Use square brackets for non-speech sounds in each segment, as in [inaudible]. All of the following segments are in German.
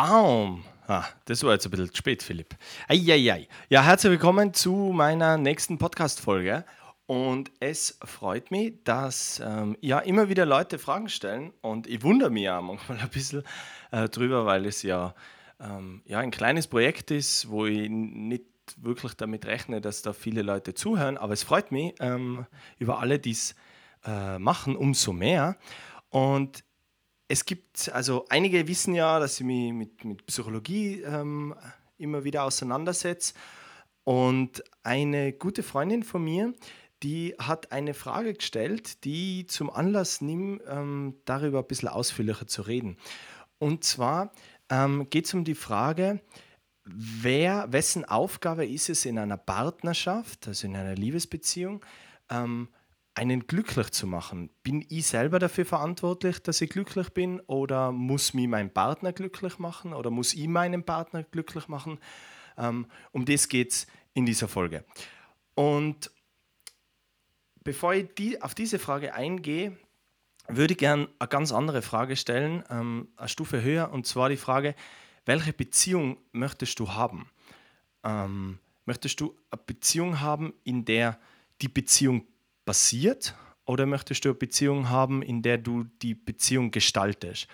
Baum. Ah, das war jetzt ein bisschen spät, Philipp. Eieiei. Ja, herzlich willkommen zu meiner nächsten Podcast-Folge. Und es freut mich, dass ähm, ja immer wieder Leute Fragen stellen. Und ich wundere mich ja manchmal [laughs] ein bisschen äh, drüber, weil es ja, ähm, ja ein kleines Projekt ist, wo ich nicht wirklich damit rechne, dass da viele Leute zuhören. Aber es freut mich ähm, über alle, die es äh, machen, umso mehr. Und es gibt, also einige wissen ja, dass ich mich mit, mit Psychologie ähm, immer wieder auseinandersetze. Und eine gute Freundin von mir, die hat eine Frage gestellt, die zum Anlass nimmt, ähm, darüber ein bisschen ausführlicher zu reden. Und zwar ähm, geht es um die Frage, wer, wessen Aufgabe ist es in einer Partnerschaft, also in einer Liebesbeziehung, ähm, einen glücklich zu machen. Bin ich selber dafür verantwortlich, dass ich glücklich bin oder muss mich mein Partner glücklich machen oder muss ich meinen Partner glücklich machen? Ähm, um das geht es in dieser Folge. Und bevor ich die, auf diese Frage eingehe, würde ich gerne eine ganz andere Frage stellen, ähm, eine Stufe höher, und zwar die Frage, welche Beziehung möchtest du haben? Ähm, möchtest du eine Beziehung haben, in der die Beziehung basiert oder möchtest du eine Beziehung haben, in der du die Beziehung gestaltest?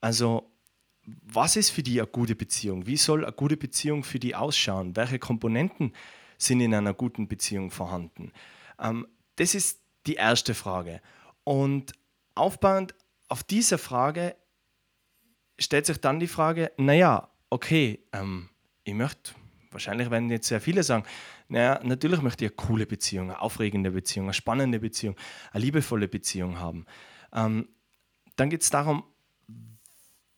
Also, was ist für dich eine gute Beziehung? Wie soll eine gute Beziehung für dich ausschauen? Welche Komponenten sind in einer guten Beziehung vorhanden? Ähm, das ist die erste Frage. Und aufbauend auf dieser Frage stellt sich dann die Frage, naja, okay, ähm, ich möchte, wahrscheinlich werden jetzt sehr viele sagen, naja, natürlich möchte ich eine coole Beziehung, eine aufregende Beziehung, eine spannende Beziehung, eine liebevolle Beziehung haben. Ähm, dann geht es darum,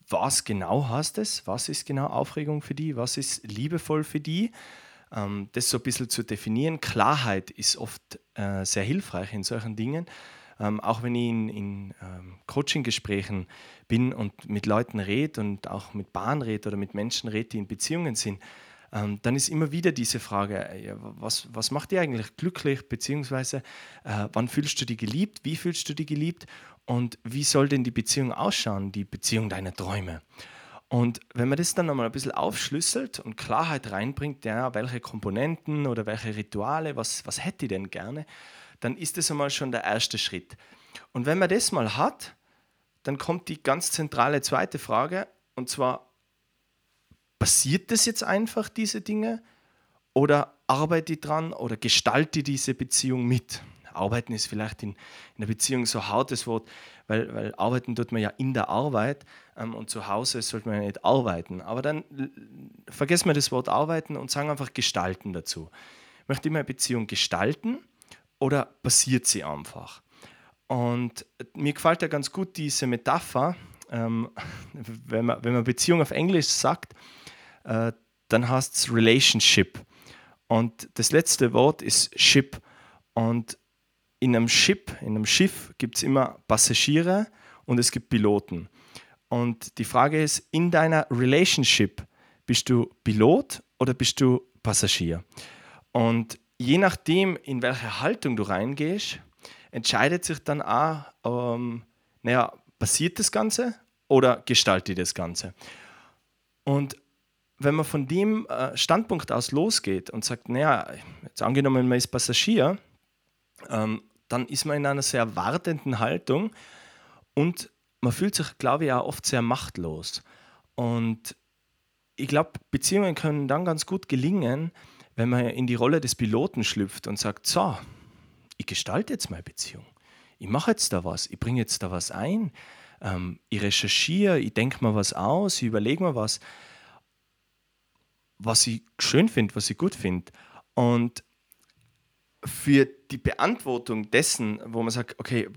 was genau heißt es? Was ist genau Aufregung für die? Was ist liebevoll für die? Ähm, das so ein bisschen zu definieren. Klarheit ist oft äh, sehr hilfreich in solchen Dingen. Ähm, auch wenn ich in, in ähm, Coaching-Gesprächen bin und mit Leuten rede und auch mit Bahn rede oder mit Menschen rede, die in Beziehungen sind, ähm, dann ist immer wieder diese Frage, äh, was, was macht dich eigentlich glücklich, beziehungsweise äh, wann fühlst du dich geliebt, wie fühlst du dich geliebt und wie soll denn die Beziehung ausschauen, die Beziehung deiner Träume. Und wenn man das dann nochmal ein bisschen aufschlüsselt und Klarheit reinbringt, ja, welche Komponenten oder welche Rituale, was, was hätte ich denn gerne, dann ist das einmal schon der erste Schritt. Und wenn man das mal hat, dann kommt die ganz zentrale zweite Frage, und zwar, passiert das jetzt einfach, diese Dinge? Oder arbeite ich dran oder gestalte diese Beziehung mit? Arbeiten ist vielleicht in, in der Beziehung so ein hartes Wort, weil, weil arbeiten tut man ja in der Arbeit ähm, und zu Hause sollte man ja nicht arbeiten. Aber dann vergessen wir das Wort arbeiten und sagen einfach gestalten dazu. Möchte ich meine Beziehung gestalten oder passiert sie einfach? Und mir gefällt ja ganz gut diese Metapher, ähm, [laughs] wenn, man, wenn man Beziehung auf Englisch sagt, äh, dann heißt es Relationship. Und das letzte Wort ist Ship. Und in einem Ship, in einem Schiff gibt es immer Passagiere und es gibt Piloten. Und die Frage ist, in deiner Relationship, bist du Pilot oder bist du Passagier? Und je nachdem, in welche Haltung du reingehst, entscheidet sich dann auch, ähm, naja, passiert das Ganze oder gestaltet das Ganze? Und wenn man von dem äh, Standpunkt aus losgeht und sagt, naja, jetzt angenommen, man ist Passagier, ähm, dann ist man in einer sehr wartenden Haltung und man fühlt sich, glaube ich, auch oft sehr machtlos. Und ich glaube, Beziehungen können dann ganz gut gelingen, wenn man in die Rolle des Piloten schlüpft und sagt, so, ich gestalte jetzt meine Beziehung. Ich mache jetzt da was, ich bringe jetzt da was ein, ähm, ich recherchiere, ich denke mir was aus, ich überlege mir was was ich schön finde, was ich gut finde. Und für die Beantwortung dessen, wo man sagt, okay,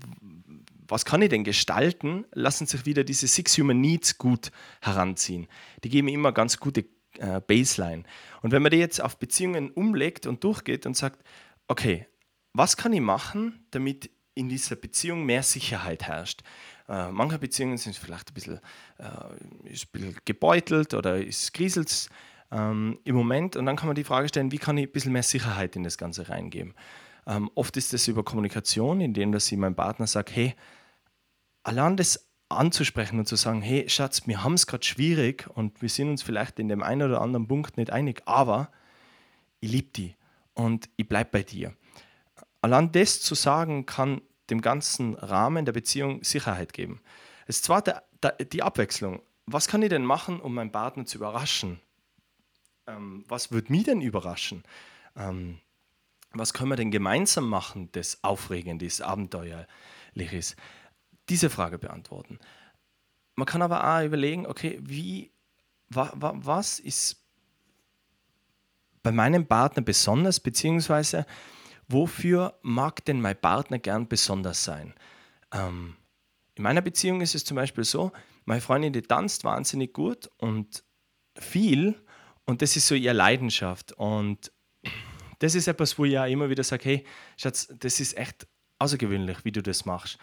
was kann ich denn gestalten, lassen sich wieder diese Six Human Needs gut heranziehen. Die geben immer ganz gute äh, Baseline. Und wenn man die jetzt auf Beziehungen umlegt und durchgeht und sagt, okay, was kann ich machen, damit in dieser Beziehung mehr Sicherheit herrscht? Äh, manche Beziehungen sind vielleicht ein bisschen, äh, ist ein bisschen gebeutelt oder ist kriselt ähm, im Moment. Und dann kann man die Frage stellen, wie kann ich ein bisschen mehr Sicherheit in das Ganze reingeben? Ähm, oft ist das über Kommunikation, indem dass ich meinem Partner sage, hey, allein das anzusprechen und zu sagen, hey Schatz, wir haben es gerade schwierig und wir sind uns vielleicht in dem einen oder anderen Punkt nicht einig, aber ich liebe dich und ich bleibe bei dir. Allein das zu sagen, kann dem ganzen Rahmen der Beziehung Sicherheit geben. Das zweite, die Abwechslung. Was kann ich denn machen, um meinen Partner zu überraschen? Ähm, was würde mich denn überraschen? Ähm, was können wir denn gemeinsam machen, das Aufregendes, Abenteuerliches? Diese Frage beantworten. Man kann aber auch überlegen, okay, wie, wa, wa, was ist bei meinem Partner besonders, beziehungsweise wofür mag denn mein Partner gern besonders sein? Ähm, in meiner Beziehung ist es zum Beispiel so, meine Freundin, die tanzt wahnsinnig gut und viel und das ist so ihre Leidenschaft und das ist etwas, wo ich ja immer wieder sage, hey, Schatz, das ist echt außergewöhnlich, wie du das machst.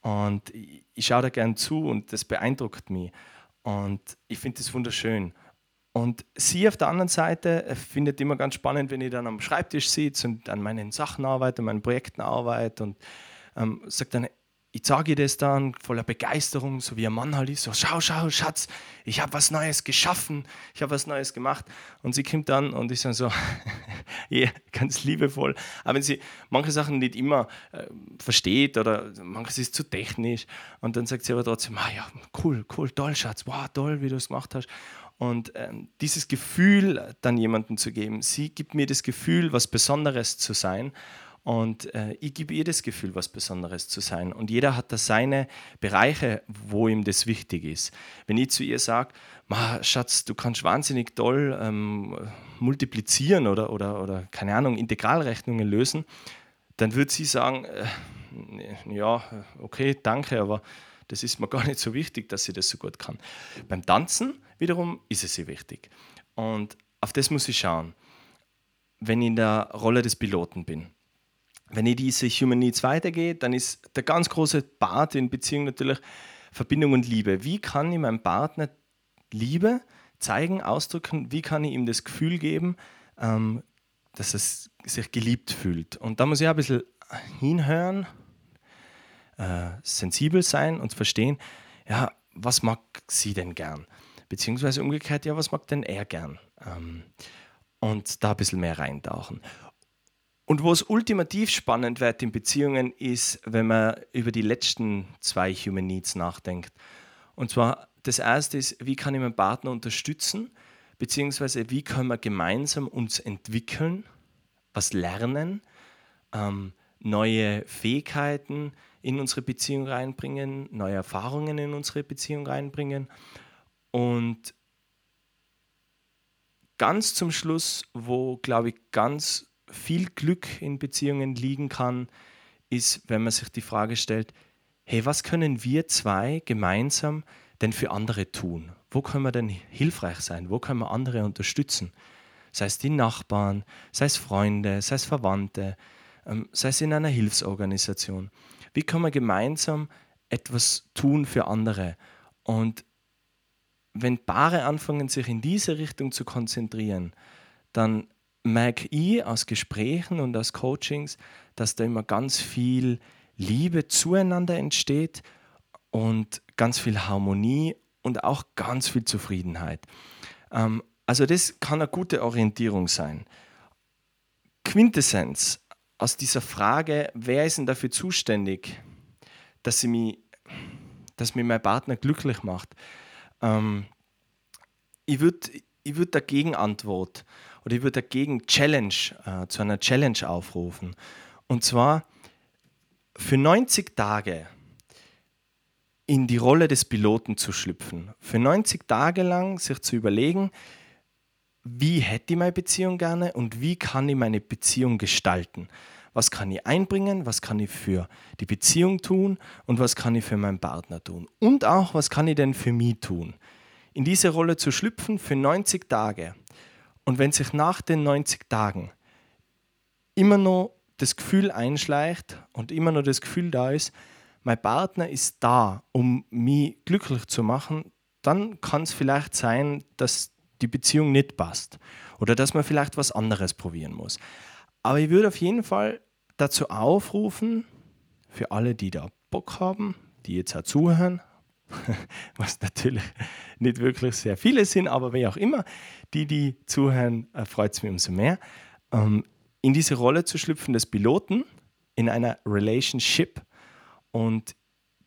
Und ich, ich schaue da gern zu und das beeindruckt mich. Und ich finde das wunderschön. Und sie auf der anderen Seite äh, findet immer ganz spannend, wenn ich dann am Schreibtisch sitze und an meinen Sachen arbeite, an meinen Projekten arbeite und ähm, sagt dann, ich sage ihr das dann voller Begeisterung, so wie ein Mann halt ist, so schau, schau, Schatz, ich habe was Neues geschaffen, ich habe was Neues gemacht. Und sie kommt dann und ich sage so, yeah, [laughs] ganz liebevoll. Aber wenn sie manche Sachen nicht immer äh, versteht oder manches ist zu technisch und dann sagt sie aber trotzdem, ah ja, cool, cool, toll, Schatz, wow, toll, wie du es gemacht hast. Und ähm, dieses Gefühl dann jemandem zu geben, sie gibt mir das Gefühl, was Besonderes zu sein und äh, ich gebe ihr das Gefühl, was Besonderes zu sein. Und jeder hat da seine Bereiche, wo ihm das wichtig ist. Wenn ich zu ihr sage, Schatz, du kannst wahnsinnig toll ähm, multiplizieren oder, oder, oder, keine Ahnung, Integralrechnungen lösen, dann wird sie sagen, äh, ja, okay, danke, aber das ist mir [laughs] gar nicht so wichtig, dass sie das so gut kann. Beim Tanzen wiederum ist es ihr wichtig. Und auf das muss ich schauen, wenn ich in der Rolle des Piloten bin wenn ich diese Human Needs weitergehe, dann ist der ganz große Part in Beziehung natürlich Verbindung und Liebe. Wie kann ich meinem Partner Liebe zeigen, ausdrücken? Wie kann ich ihm das Gefühl geben, ähm, dass er sich geliebt fühlt? Und da muss ich ein bisschen hinhören, äh, sensibel sein und verstehen, ja, was mag sie denn gern? Beziehungsweise umgekehrt, ja, was mag denn er gern? Ähm, und da ein bisschen mehr reintauchen. Und wo es ultimativ spannend wird in Beziehungen, ist, wenn man über die letzten zwei Human Needs nachdenkt. Und zwar das erste ist, wie kann ich meinen Partner unterstützen, beziehungsweise wie können wir gemeinsam uns entwickeln, was lernen, ähm, neue Fähigkeiten in unsere Beziehung reinbringen, neue Erfahrungen in unsere Beziehung reinbringen. Und ganz zum Schluss, wo, glaube ich, ganz viel Glück in Beziehungen liegen kann, ist, wenn man sich die Frage stellt, hey, was können wir zwei gemeinsam denn für andere tun? Wo können wir denn hilfreich sein? Wo können wir andere unterstützen? Sei es die Nachbarn, sei es Freunde, sei es Verwandte, ähm, sei es in einer Hilfsorganisation. Wie können wir gemeinsam etwas tun für andere? Und wenn Paare anfangen, sich in diese Richtung zu konzentrieren, dann merke ich aus Gesprächen und aus Coachings, dass da immer ganz viel Liebe zueinander entsteht und ganz viel Harmonie und auch ganz viel Zufriedenheit. Ähm, also das kann eine gute Orientierung sein. Quintessenz aus dieser Frage, wer ist denn dafür zuständig, dass, sie mich, dass mich mein Partner glücklich macht, ähm, ich würde ich würd dagegen antworten oder ich würde dagegen Challenge, äh, zu einer Challenge aufrufen. Und zwar für 90 Tage in die Rolle des Piloten zu schlüpfen. Für 90 Tage lang sich zu überlegen, wie hätte ich meine Beziehung gerne und wie kann ich meine Beziehung gestalten. Was kann ich einbringen, was kann ich für die Beziehung tun und was kann ich für meinen Partner tun. Und auch, was kann ich denn für mich tun. In diese Rolle zu schlüpfen für 90 Tage und wenn sich nach den 90 Tagen immer noch das Gefühl einschleicht und immer noch das Gefühl da ist, mein Partner ist da, um mich glücklich zu machen, dann kann es vielleicht sein, dass die Beziehung nicht passt oder dass man vielleicht was anderes probieren muss. Aber ich würde auf jeden Fall dazu aufrufen, für alle, die da Bock haben, die jetzt auch zuhören, [laughs] was natürlich nicht wirklich sehr viele sind, aber wie auch immer, die, die zuhören, äh, freut es mich umso mehr. Ähm, in diese Rolle zu schlüpfen des Piloten in einer Relationship und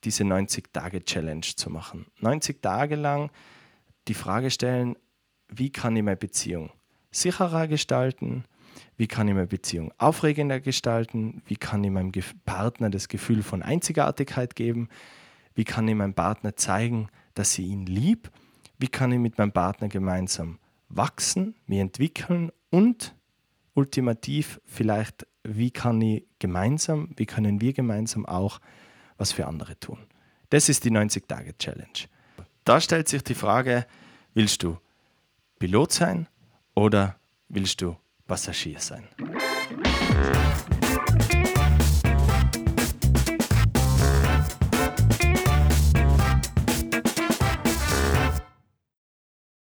diese 90-Tage-Challenge zu machen. 90 Tage lang die Frage stellen, wie kann ich meine Beziehung sicherer gestalten? Wie kann ich meine Beziehung aufregender gestalten? Wie kann ich meinem Partner das Gefühl von Einzigartigkeit geben? Wie kann ich meinem Partner zeigen, dass sie ihn lieb? Wie kann ich mit meinem Partner gemeinsam wachsen, mich entwickeln und ultimativ vielleicht, wie kann ich gemeinsam, wie können wir gemeinsam auch was für andere tun? Das ist die 90-Tage-Challenge. Da stellt sich die Frage, willst du Pilot sein oder willst du Passagier sein?